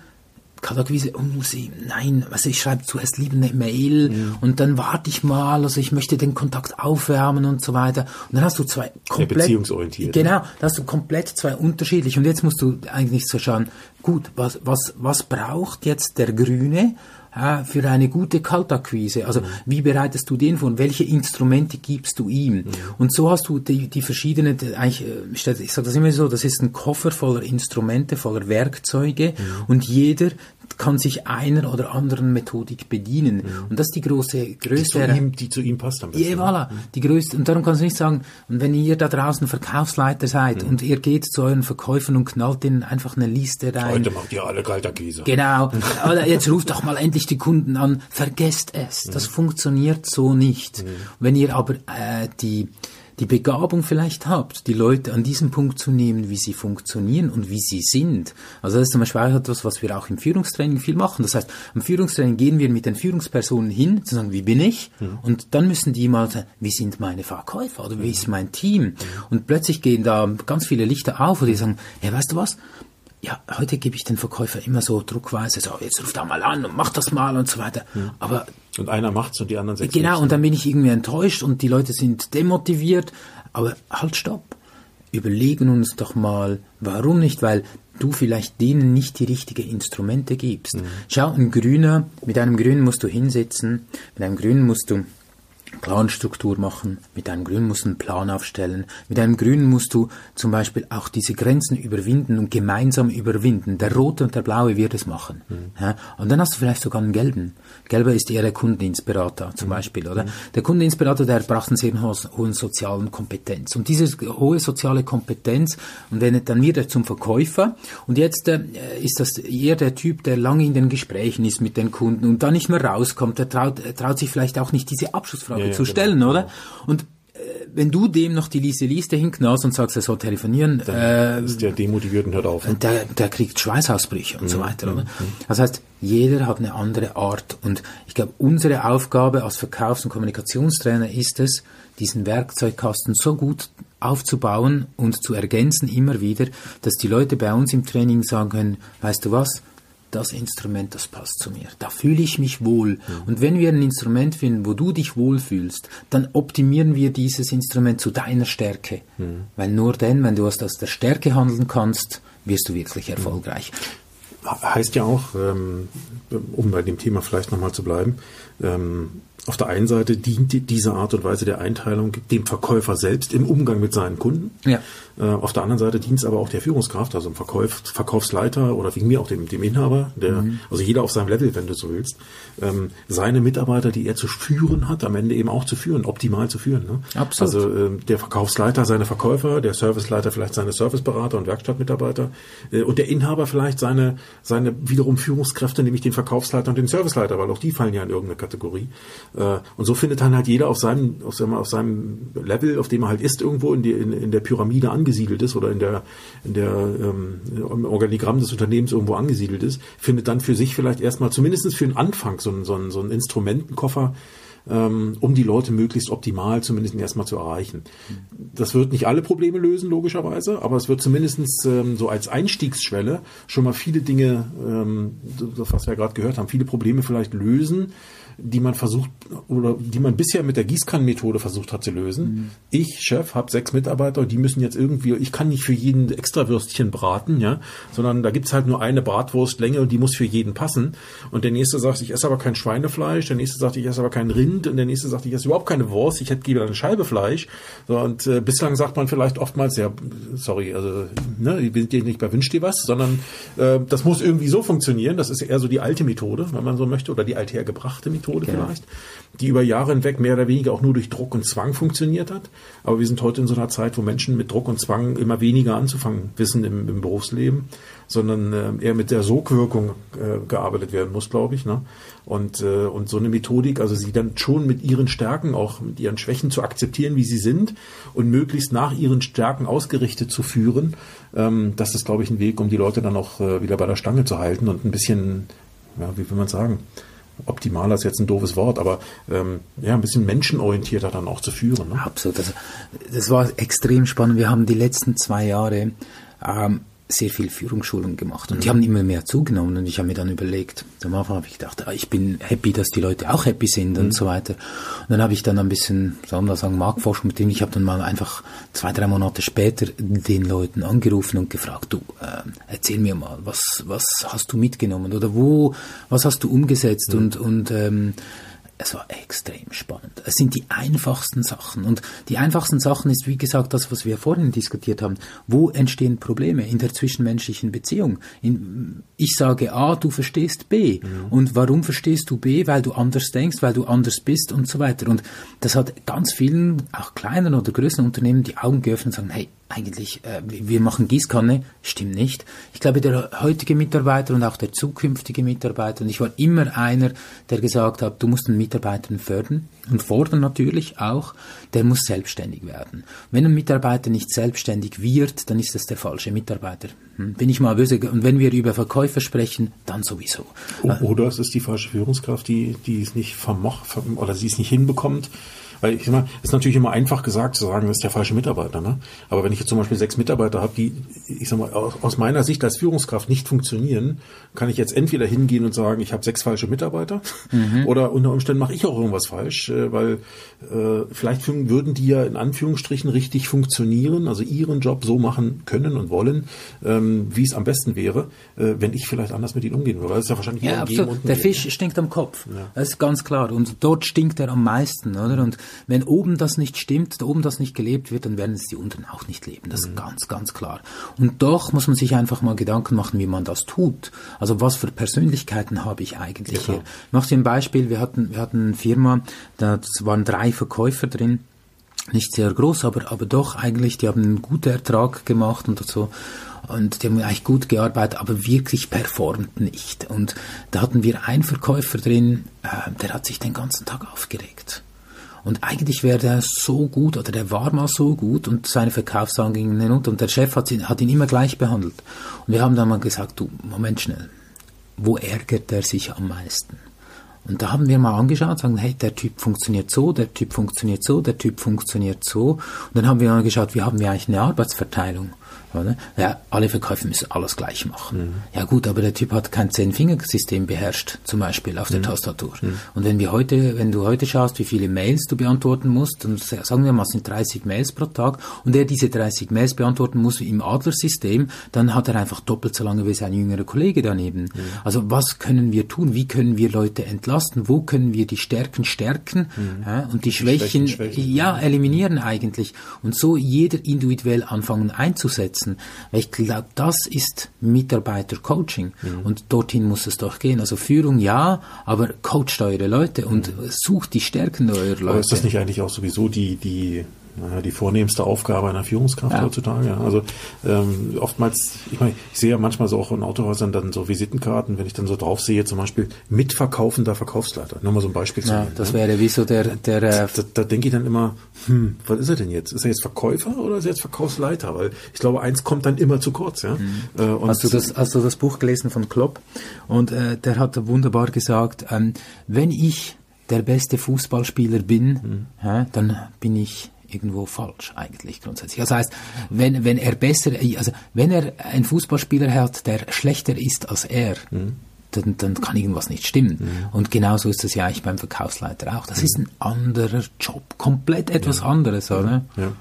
Kaltakquise, oh, muss ich, nein, also ich schreibe zuerst lieber eine Mail ja. und dann warte ich mal, also ich möchte den Kontakt aufwärmen und so weiter. Und dann hast du zwei komplett, ja, beziehungsorientiert. Genau, da hast du komplett zwei unterschiedliche. Und jetzt musst du eigentlich so schauen, gut, was, was, was braucht jetzt der Grüne äh, für eine gute Kaltakquise? Also wie bereitest du den vor? Welche Instrumente gibst du ihm? Mhm. Und so hast du die, die verschiedenen, eigentlich, äh, ich sage das immer so, das ist ein Koffer voller Instrumente, voller Werkzeuge mhm. und jeder kann sich einer oder anderen Methodik bedienen. Mhm. Und das ist die große, größte... Die zu ihm, die zu ihm passt am besten. Ja, voilà. Mhm. Die größte, und darum kannst du nicht sagen, und wenn ihr da draußen Verkaufsleiter seid mhm. und ihr geht zu euren Verkäufern und knallt ihnen einfach eine Liste rein. Heute macht ihr alle kalter Käse. Genau. Oder jetzt ruft doch mal endlich die Kunden an. Vergesst es. Das mhm. funktioniert so nicht. Mhm. Wenn ihr aber äh, die die Begabung vielleicht habt, die Leute an diesem Punkt zu nehmen, wie sie funktionieren und wie sie sind. Also das ist zum Beispiel etwas, was wir auch im Führungstraining viel machen. Das heißt, im Führungstraining gehen wir mit den Führungspersonen hin, zu sagen, wie bin ich? Mhm. Und dann müssen die mal sagen, wie sind meine Verkäufer oder wie ist mein Team? Mhm. Und plötzlich gehen da ganz viele Lichter auf und die sagen, ja, weißt du was? Ja, heute gebe ich den Verkäufer immer so druckweise, so, jetzt ruft da mal an und mach das mal und so weiter. Mhm. Aber und einer macht's und die anderen sechs Genau, und dann bin ich irgendwie enttäuscht und die Leute sind demotiviert. Aber halt, stopp. überlegen uns doch mal, warum nicht? Weil du vielleicht denen nicht die richtigen Instrumente gibst. Mhm. Schau, ein Grüner, mit einem Grünen musst du hinsetzen, mit einem Grünen musst du Planstruktur machen, mit einem Grün musst du einen Plan aufstellen, mit einem Grün musst du zum Beispiel auch diese Grenzen überwinden und gemeinsam überwinden. Der Rote und der Blaue wird es machen. Mhm. Ja, und dann hast du vielleicht sogar einen Gelben. Gelber ist eher der Kundendienstberater zum mhm. Beispiel, oder? Mhm. Der Kundendienstberater, der braucht einen sehr hohen sozialen Kompetenz. Und diese hohe soziale Kompetenz, und wenn dann wird er zum Verkäufer, und jetzt äh, ist das eher der Typ, der lange in den Gesprächen ist mit den Kunden und da nicht mehr rauskommt, der traut, traut sich vielleicht auch nicht diese Abschlussfrage Frage ja, zu genau. stellen, oder? Und äh, wenn du dem noch die Liste Liste hinknallst und sagst, er soll telefonieren, dann äh, ist der demotiviert und hört auf. Der, der kriegt Schweißausbrüche und mhm. so weiter. Oder? Mhm. Das heißt, jeder hat eine andere Art und ich glaube, unsere Aufgabe als Verkaufs- und Kommunikationstrainer ist es, diesen Werkzeugkasten so gut aufzubauen und zu ergänzen immer wieder, dass die Leute bei uns im Training sagen können, weißt du was, das Instrument, das passt zu mir. Da fühle ich mich wohl. Mhm. Und wenn wir ein Instrument finden, wo du dich wohlfühlst, dann optimieren wir dieses Instrument zu deiner Stärke. Mhm. Weil nur dann, wenn du aus der Stärke handeln kannst, wirst du wirklich mhm. erfolgreich. Heißt ja auch, ähm, um bei dem Thema vielleicht nochmal zu bleiben, ähm, auf der einen Seite dient diese Art und Weise der Einteilung dem Verkäufer selbst im Umgang mit seinen Kunden. Ja. Äh, auf der anderen Seite dient es aber auch der Führungskraft, also dem Verkauf, Verkaufsleiter oder wegen mir auch dem, dem Inhaber, der, mhm. also jeder auf seinem Level, wenn du so willst, ähm, seine Mitarbeiter, die er zu führen hat, am Ende eben auch zu führen, optimal zu führen. Ne? Absolut. Also äh, der Verkaufsleiter seine Verkäufer, der Serviceleiter vielleicht seine Serviceberater und Werkstattmitarbeiter äh, und der Inhaber vielleicht seine, seine wiederum Führungskräfte, nämlich den Verkaufsleiter und den Serviceleiter, weil auch die fallen ja in irgendeine Kategorie. Äh, und so findet dann halt jeder auf seinem, auf seinem, auf seinem Level, auf dem er halt ist, irgendwo in, die, in, in der Pyramide angesiedelt ist oder in der, in der ähm, im Organigramm des Unternehmens irgendwo angesiedelt ist, findet dann für sich vielleicht erstmal zumindest für den Anfang so einen, so einen, so einen Instrumentenkoffer, ähm, um die Leute möglichst optimal zumindest erstmal zu erreichen. Das wird nicht alle Probleme lösen, logischerweise, aber es wird zumindest ähm, so als Einstiegsschwelle schon mal viele Dinge, ähm, das was wir ja gerade gehört haben, viele Probleme vielleicht lösen, die man versucht oder die man bisher mit der Gießkannenmethode versucht hat zu lösen. Mhm. Ich, Chef, habe sechs Mitarbeiter, die müssen jetzt irgendwie, ich kann nicht für jeden Extrawürstchen braten, ja, sondern da gibt's halt nur eine Bratwurstlänge und die muss für jeden passen. Und der nächste sagt, ich esse aber kein Schweinefleisch, der nächste sagt, ich esse aber kein Rind und der nächste sagt, ich esse überhaupt keine Wurst, ich hätte lieber eine Scheibe Fleisch. So, und äh, bislang sagt man vielleicht oftmals, ja, sorry, also ne, wir sind hier nicht bei Wünsch dir was, sondern äh, das muss irgendwie so funktionieren. Das ist eher so die alte Methode, wenn man so möchte, oder die althergebrachte Methode. Methode genau. vielleicht, die über Jahre hinweg mehr oder weniger auch nur durch Druck und Zwang funktioniert hat. Aber wir sind heute in so einer Zeit, wo Menschen mit Druck und Zwang immer weniger anzufangen wissen im, im Berufsleben, sondern äh, eher mit der Sogwirkung äh, gearbeitet werden muss, glaube ich. Ne? Und, äh, und so eine Methodik, also sie dann schon mit ihren Stärken, auch mit ihren Schwächen zu akzeptieren, wie sie sind und möglichst nach ihren Stärken ausgerichtet zu führen, ähm, das ist, glaube ich, ein Weg, um die Leute dann auch äh, wieder bei der Stange zu halten und ein bisschen, ja, wie will man sagen, optimaler ist jetzt ein doofes Wort, aber ähm, ja, ein bisschen menschenorientierter dann auch zu führen. Ne? Absolut. Also, das war extrem spannend. Wir haben die letzten zwei Jahre ähm, sehr viel Führungsschulung gemacht und mhm. die haben immer mehr zugenommen und ich habe mir dann überlegt, am Anfang habe ich gedacht, ah, ich bin happy, dass die Leute auch happy sind mhm. und so weiter. Und dann habe ich dann ein bisschen, sagen wir sagen, Marktforschung mit denen, ich habe dann mal einfach zwei, drei Monate später den Leuten angerufen und gefragt, du, äh, erzähl mir mal, was, was hast du mitgenommen oder wo, was hast du umgesetzt mhm. und, und ähm, es war extrem spannend. Es sind die einfachsten Sachen. Und die einfachsten Sachen ist, wie gesagt, das, was wir vorhin diskutiert haben. Wo entstehen Probleme in der zwischenmenschlichen Beziehung? In, ich sage A, du verstehst B. Mhm. Und warum verstehst du B? Weil du anders denkst, weil du anders bist und so weiter. Und das hat ganz vielen, auch kleinen oder größeren Unternehmen, die Augen geöffnet und sagen, hey, eigentlich, äh, wir machen Gießkanne, stimmt nicht. Ich glaube, der heutige Mitarbeiter und auch der zukünftige Mitarbeiter, und ich war immer einer, der gesagt hat, du musst einen Mitarbeiter fördern und fordern natürlich auch, der muss selbstständig werden. Wenn ein Mitarbeiter nicht selbstständig wird, dann ist das der falsche Mitarbeiter. Hm? Bin ich mal böse. Und wenn wir über Verkäufer sprechen, dann sowieso. Oder es ist die falsche Führungskraft, die, die es nicht vermocht, oder sie es nicht hinbekommt, Weil ich sag mal, ist natürlich immer einfach gesagt zu sagen, das ist der falsche Mitarbeiter. Ne? Aber wenn ich jetzt zum Beispiel sechs Mitarbeiter habe, die, ich sag mal, aus meiner Sicht als Führungskraft nicht funktionieren, kann ich jetzt entweder hingehen und sagen, ich habe sechs falsche Mitarbeiter, mhm. oder unter Umständen mache ich auch irgendwas falsch, äh, weil äh, vielleicht würden die ja in Anführungsstrichen richtig funktionieren, also ihren Job so machen können und wollen, ähm, wie es am besten wäre, äh, wenn ich vielleicht anders mit ihnen umgehen würde. Das ist ja wahrscheinlich ja, absolut. Der Fisch Geben. stinkt am Kopf. Ja. Das ist ganz klar. Und dort stinkt er am meisten, oder? Und wenn oben das nicht stimmt, da oben das nicht gelebt wird, dann werden es die unten auch nicht leben. Das mhm. ist ganz, ganz klar. Und doch muss man sich einfach mal Gedanken machen, wie man das tut. Also was für Persönlichkeiten habe ich eigentlich ja, hier? Ich mache dir ein Beispiel. Wir hatten, wir hatten eine Firma, da waren drei Verkäufer drin nicht sehr groß, aber, aber doch eigentlich, die haben einen guten Ertrag gemacht und so. Und die haben eigentlich gut gearbeitet, aber wirklich performt nicht. Und da hatten wir einen Verkäufer drin, äh, der hat sich den ganzen Tag aufgeregt. Und eigentlich wäre der so gut, oder der war mal so gut, und seine Verkaufszahlen gingen hinunter, und der Chef hat ihn, hat ihn immer gleich behandelt. Und wir haben dann mal gesagt, du, Moment schnell, wo ärgert er sich am meisten? Und da haben wir mal angeschaut, sagen, hey, der Typ funktioniert so, der Typ funktioniert so, der Typ funktioniert so. Und dann haben wir angeschaut, wie haben wir eigentlich eine Arbeitsverteilung? Oder? Ja, alle Verkäufe müssen alles gleich machen. Mhm. Ja gut, aber der Typ hat kein Zehn-Finger-System beherrscht, zum Beispiel auf der mhm. Tastatur. Mhm. Und wenn wir heute, wenn du heute schaust, wie viele Mails du beantworten musst, dann sagen wir mal, es sind 30 Mails pro Tag, und er diese 30 Mails beantworten muss im Adler-System, dann hat er einfach doppelt so lange wie sein jüngerer Kollege daneben. Mhm. Also was können wir tun? Wie können wir Leute entlasten? Wo können wir die Stärken stärken mhm. ja, und die, die Schwächen, Schwächen, ja, eliminieren eigentlich? Und so jeder individuell anfangen einzusetzen setzen. Weil ich glaube, das ist Mitarbeitercoaching mhm. und dorthin muss es doch gehen. Also Führung ja, aber coacht eure Leute und mhm. sucht die Stärken eurer Leute. Aber ist das nicht eigentlich auch sowieso die, die naja, die vornehmste Aufgabe einer Führungskraft ja. heutzutage. Also ähm, oftmals, ich meine, ich sehe ja manchmal so auch in Autohäusern dann so Visitenkarten, wenn ich dann so drauf sehe, zum Beispiel mitverkaufender Verkaufsleiter. Nur mal so ein Beispiel zu ja, nennen. Das ne? wäre wie so der, der äh da, da denke ich dann immer, hm, was ist er denn jetzt? Ist er jetzt Verkäufer oder ist er jetzt Verkaufsleiter? Weil ich glaube, eins kommt dann immer zu kurz. Ja? Mhm. Äh, hast, du das, hast du das Buch gelesen von Klopp? Und äh, der hat wunderbar gesagt, ähm, wenn ich der beste Fußballspieler bin, mhm. ja, dann bin ich irgendwo falsch eigentlich grundsätzlich. Das heißt, wenn, wenn er besser, also wenn er einen Fußballspieler hat, der schlechter ist als er, mhm dann, dann kann irgendwas nicht stimmen. Mhm. Und genauso ist es ja eigentlich beim Verkaufsleiter auch. Das mhm. ist ein anderer Job, komplett etwas ja. anderes, oder? Ja.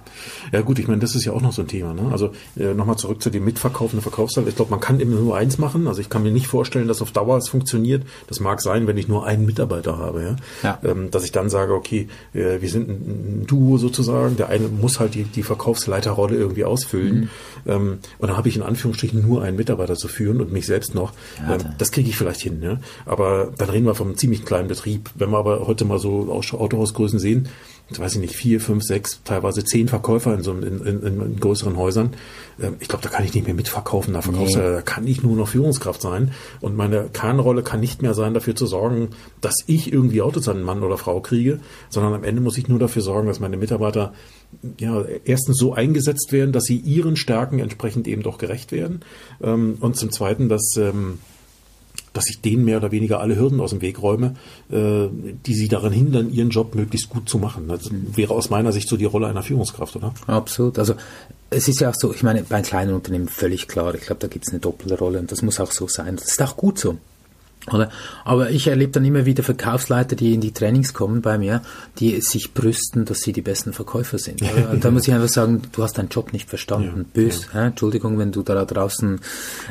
ja gut, ich meine, das ist ja auch noch so ein Thema. Ne? Also äh, nochmal zurück zu dem mitverkaufenden Verkaufsleiter. Ich glaube, man kann immer nur eins machen. Also ich kann mir nicht vorstellen, dass auf Dauer es funktioniert. Das mag sein, wenn ich nur einen Mitarbeiter habe, ja. ja. Ähm, dass ich dann sage, okay, äh, wir sind ein, ein, Duo sozusagen. Der eine muss halt die, die Verkaufsleiterrolle irgendwie ausfüllen. Mhm. Ähm, und dann habe ich in Anführungsstrichen nur einen Mitarbeiter zu führen und mich selbst noch. Ja, ähm, das kriege ich vielleicht hin. Ja? Aber dann reden wir vom ziemlich kleinen Betrieb. Wenn wir aber heute mal so Autohausgrößen sehen, weiß ich nicht, vier, fünf, sechs, teilweise zehn Verkäufer in so in, in, in größeren Häusern. Ähm, ich glaube, da kann ich nicht mehr mitverkaufen. Da, nee. da kann ich nur noch Führungskraft sein. Und meine Kernrolle kann nicht mehr sein, dafür zu sorgen, dass ich irgendwie Autos an einen Mann oder Frau kriege, sondern am Ende muss ich nur dafür sorgen, dass meine Mitarbeiter ja, erstens so eingesetzt werden, dass sie ihren Stärken entsprechend eben doch gerecht werden. Ähm, und zum Zweiten, dass ähm, dass ich denen mehr oder weniger alle Hürden aus dem Weg räume, äh, die sie daran hindern, ihren Job möglichst gut zu machen. Das wäre aus meiner Sicht so die Rolle einer Führungskraft, oder? Absolut. Also es ist ja auch so, ich meine, bei kleinen Unternehmen völlig klar. Ich glaube, da gibt es eine doppelte Rolle und das muss auch so sein. Das ist auch gut so. Oder? Aber ich erlebe dann immer wieder Verkaufsleiter, die in die Trainings kommen bei mir, die sich brüsten, dass sie die besten Verkäufer sind. Und da muss ich einfach sagen, du hast deinen Job nicht verstanden. Ja, Bös, ja. Entschuldigung, wenn du da draußen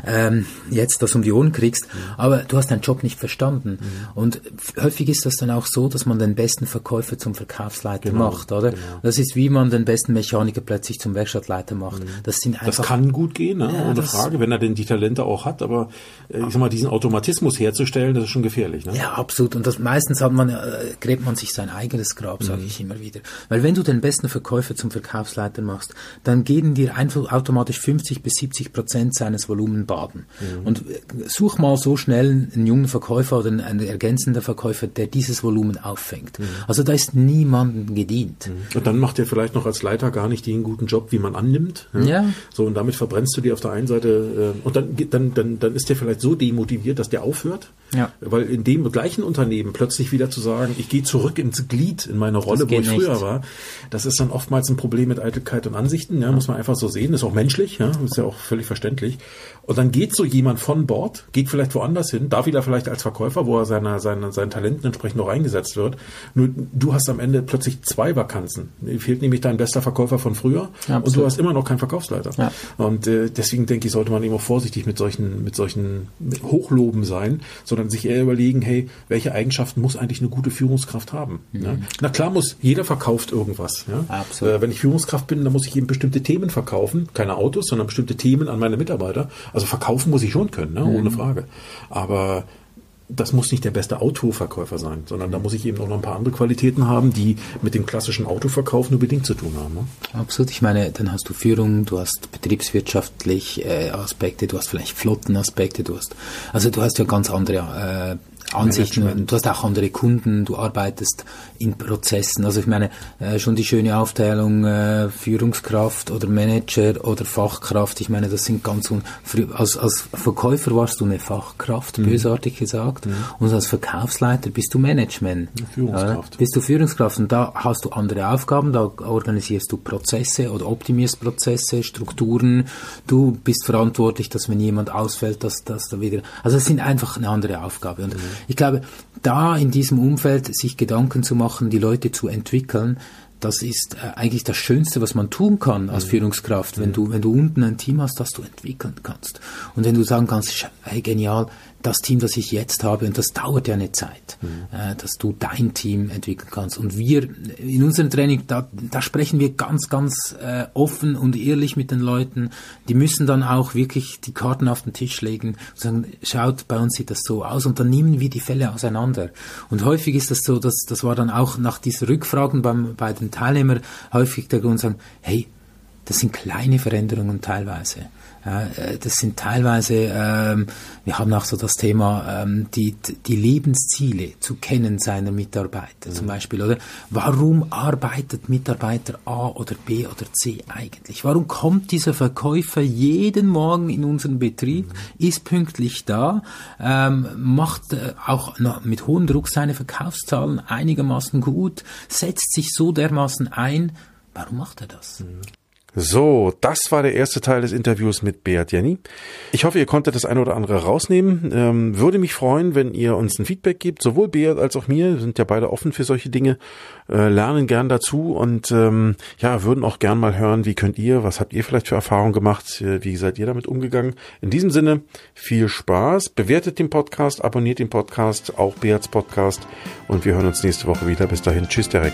ähm, jetzt das um die Ohren kriegst, ja. aber du hast deinen Job nicht verstanden. Und häufig ist das dann auch so, dass man den besten Verkäufer zum Verkaufsleiter genau, macht, oder? Genau. Das ist wie man den besten Mechaniker plötzlich zum Werkstattleiter macht. Mhm. Das sind einfach. Das kann gut gehen, ne? ohne Frage, wenn er denn die Talente auch hat, aber äh, ich sag mal, diesen Automatismus herzustellen, herzustellen, das ist schon gefährlich. Ne? Ja, absolut. Und das meistens hat man, äh, gräbt man sich sein eigenes Grab, sage mhm. ich immer wieder. Weil wenn du den besten Verkäufer zum Verkaufsleiter machst, dann gehen dir einfach automatisch 50 bis 70 Prozent seines Volumen baden. Mhm. Und äh, such mal so schnell einen jungen Verkäufer oder einen ergänzenden Verkäufer, der dieses Volumen auffängt. Mhm. Also da ist niemandem gedient. Mhm. Und dann macht er vielleicht noch als Leiter gar nicht den guten Job, wie man annimmt. Ja. ja. So, und damit verbrennst du dir auf der einen Seite, äh, und dann, dann, dann, dann ist der vielleicht so demotiviert, dass der aufhört Ja. Weil in dem gleichen Unternehmen plötzlich wieder zu sagen, ich gehe zurück ins Glied in meine Rolle, wo ich früher nicht. war, das ist dann oftmals ein Problem mit Eitelkeit und Ansichten, ja, muss man einfach so sehen, ist auch menschlich, ja, ist ja auch völlig verständlich. Und dann geht so jemand von Bord, geht vielleicht woanders hin, da wieder vielleicht als Verkäufer, wo er seiner, seiner, seinen Talenten entsprechend noch eingesetzt wird. Nur du hast am Ende plötzlich zwei Vakanzen. Fehlt nämlich dein bester Verkäufer von früher ja, und du hast immer noch keinen Verkaufsleiter. Ja. Und äh, deswegen denke ich, sollte man eben auch vorsichtig mit solchen, mit solchen Hochloben sein, sondern sich eher überlegen, hey, welche Eigenschaften muss eigentlich eine gute Führungskraft haben? Mhm. Ja? Na klar muss, jeder verkauft irgendwas. Ja? Absolut. Äh, wenn ich Führungskraft bin, dann muss ich eben bestimmte Themen verkaufen, keine Autos, sondern bestimmte Themen an meine Mitarbeiter. Also verkaufen muss ich schon können, ne? ohne mhm. Frage. Aber das muss nicht der beste Autoverkäufer sein, sondern da muss ich eben auch noch ein paar andere Qualitäten haben, die mit dem klassischen Autoverkauf nur bedingt zu tun haben. Ne? Absolut. Ich meine, dann hast du Führung, du hast betriebswirtschaftlich äh, Aspekte, du hast vielleicht Flottenaspekte, du hast, also du hast ja ganz andere äh, Ansichten. Du hast auch andere Kunden, du arbeitest in Prozessen. Also ich meine, äh, schon die schöne Aufteilung äh, Führungskraft oder Manager oder Fachkraft. Ich meine, das sind ganz als, als Verkäufer warst du eine Fachkraft, mhm. bösartig gesagt, mhm. und als Verkaufsleiter bist du Management. Führungskraft. Äh, bist du Führungskraft und da hast du andere Aufgaben, da organisierst du Prozesse oder optimierst Prozesse, Strukturen. Du bist verantwortlich, dass wenn jemand ausfällt, dass das da wieder. Also es sind einfach eine andere Aufgabe. Und mhm. Ich glaube, da in diesem Umfeld sich Gedanken zu machen, die Leute zu entwickeln, das ist äh, eigentlich das Schönste, was man tun kann als mhm. Führungskraft, wenn du, wenn du unten ein Team hast, das du entwickeln kannst. Und wenn du sagen kannst, hey, genial, das Team, das ich jetzt habe, und das dauert ja eine Zeit, mhm. äh, dass du dein Team entwickeln kannst. Und wir in unserem Training, da, da sprechen wir ganz, ganz äh, offen und ehrlich mit den Leuten. Die müssen dann auch wirklich die Karten auf den Tisch legen und sagen, schaut, bei uns sieht das so aus. Und dann nehmen wir die Fälle auseinander. Und häufig ist das so, dass das war dann auch nach diesen Rückfragen beim, bei den Teilnehmern häufig der Grund sagen, hey, das sind kleine Veränderungen teilweise. Äh, das sind teilweise, ähm, wir haben auch so das Thema, ähm, die, die Lebensziele zu kennen seiner Mitarbeiter mhm. zum Beispiel, oder? Warum arbeitet Mitarbeiter A oder B oder C eigentlich? Warum kommt dieser Verkäufer jeden Morgen in unseren Betrieb, mhm. ist pünktlich da, ähm, macht äh, auch mit hohem Druck seine Verkaufszahlen einigermaßen gut, setzt sich so dermaßen ein, Warum macht er das? Mhm. So, das war der erste Teil des Interviews mit Beat Jenny. Ich hoffe, ihr konntet das eine oder andere rausnehmen. Ähm, würde mich freuen, wenn ihr uns ein Feedback gebt, sowohl Beat als auch mir. Wir sind ja beide offen für solche Dinge, äh, lernen gern dazu und ähm, ja, würden auch gern mal hören, wie könnt ihr, was habt ihr vielleicht für Erfahrungen gemacht, äh, wie seid ihr damit umgegangen. In diesem Sinne, viel Spaß, bewertet den Podcast, abonniert den Podcast, auch Beats Podcast und wir hören uns nächste Woche wieder. Bis dahin, tschüss Derek.